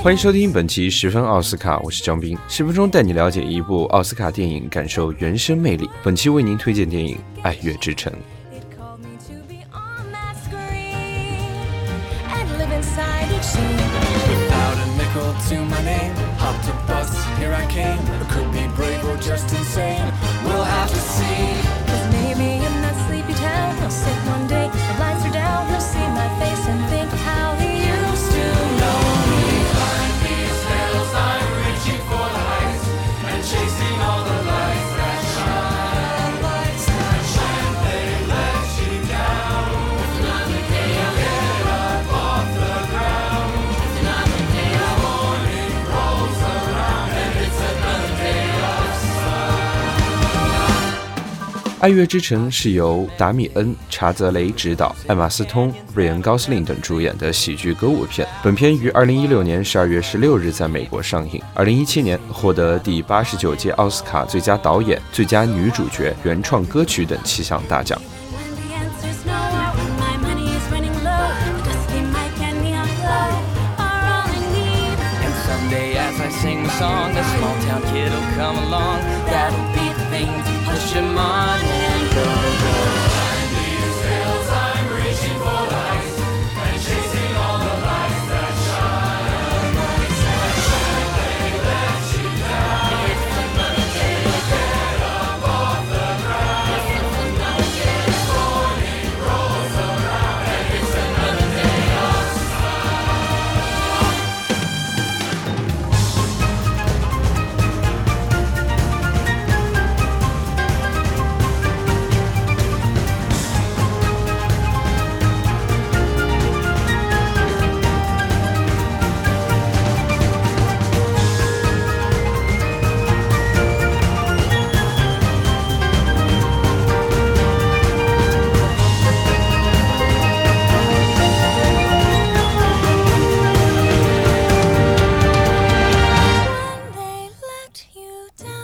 欢迎收听本期十分奥斯卡，我是张斌，十分钟带你了解一部奥斯卡电影，感受原声魅力。本期为您推荐电影《爱乐之城》。爱乐之城》是由达米恩·查泽雷执导，艾玛斯通、瑞恩·高斯林等主演的喜剧歌舞片。本片于2016年12月16日在美国上映，2017年获得第89届奥斯卡最佳导演、最佳女主角、原创歌曲等七项大奖。Sing a song, a small town kid will come along. That'll be the thing to push him on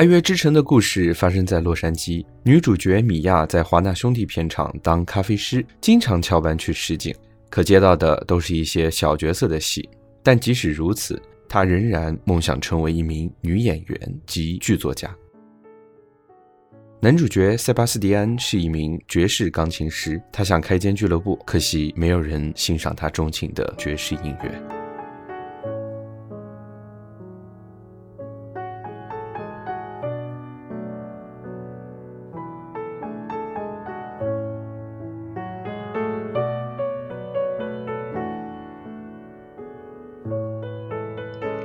爱乐之城》的故事发生在洛杉矶，女主角米娅在华纳兄弟片场当咖啡师，经常翘班去试镜，可接到的都是一些小角色的戏。但即使如此，她仍然梦想成为一名女演员及剧作家。男主角塞巴斯蒂安是一名爵士钢琴师，他想开间俱乐部，可惜没有人欣赏他钟情的爵士音乐。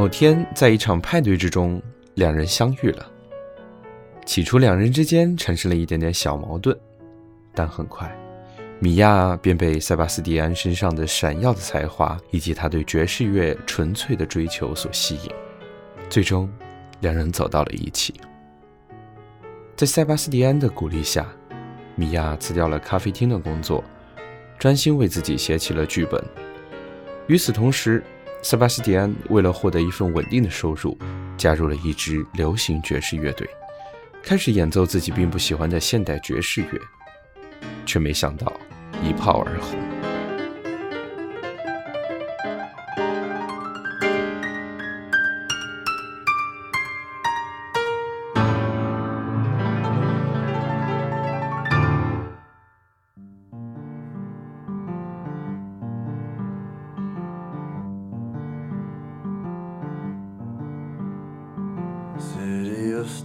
某天，在一场派对之中，两人相遇了。起初，两人之间产生了一点点小矛盾，但很快，米娅便被塞巴斯蒂安身上的闪耀的才华以及他对爵士乐纯粹的追求所吸引，最终，两人走到了一起。在塞巴斯蒂安的鼓励下，米娅辞掉了咖啡厅的工作，专心为自己写起了剧本。与此同时，塞巴斯蒂安为了获得一份稳定的收入，加入了一支流行爵士乐队，开始演奏自己并不喜欢的现代爵士乐，却没想到一炮而红。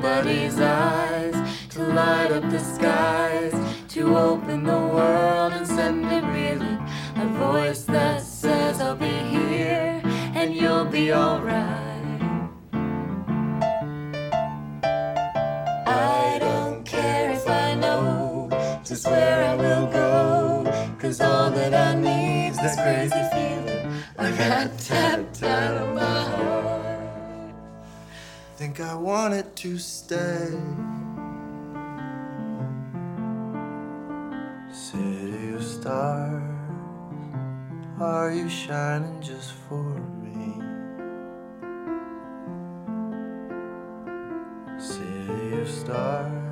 somebody's eyes to light up the skies, to open the world and send it reeling. A voice that says, I'll be here and you'll be alright. I don't care if I know just where I will go. Cause all that I need's this crazy feeling. A rat tap tat on my heart. think I wanted to stay. City of stars, are you shining just for me? City of stars,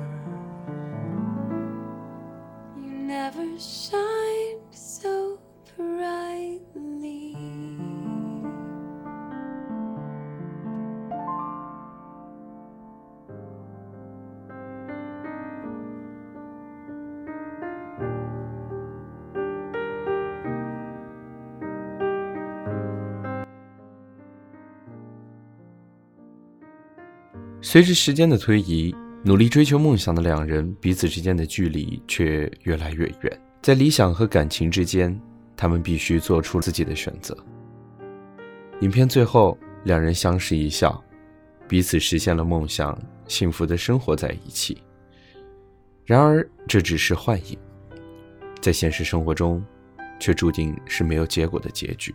随着时间的推移，努力追求梦想的两人彼此之间的距离却越来越远。在理想和感情之间，他们必须做出自己的选择。影片最后，两人相视一笑，彼此实现了梦想，幸福的生活在一起。然而，这只是幻影，在现实生活中，却注定是没有结果的结局。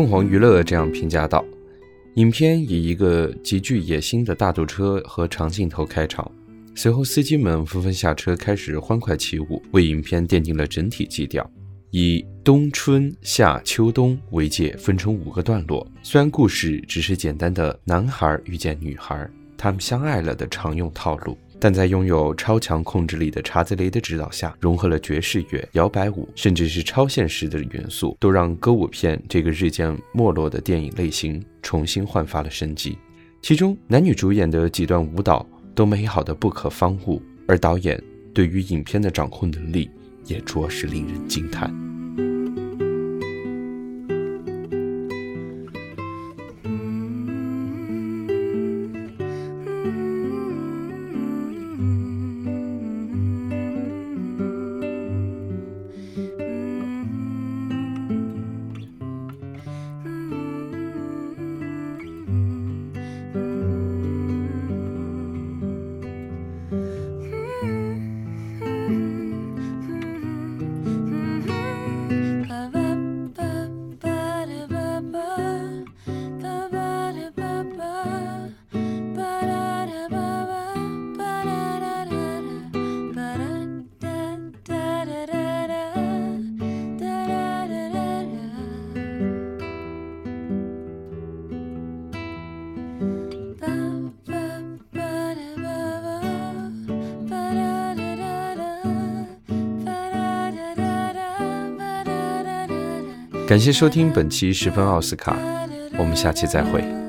凤凰娱乐这样评价道：“影片以一个极具野心的大堵车和长镜头开场，随后司机们纷纷下车开始欢快起舞，为影片奠定了整体基调。以冬、春、夏、秋、冬为界，分成五个段落。虽然故事只是简单的男孩遇见女孩，他们相爱了的常用套路。”但在拥有超强控制力的查兹雷的指导下，融合了爵士乐、摇摆舞，甚至是超现实的元素，都让歌舞片这个日渐没落的电影类型重新焕发了生机。其中男女主演的几段舞蹈都美好的不可方物，而导演对于影片的掌控能力也着实令人惊叹。感谢收听本期十分奥斯卡，我们下期再会。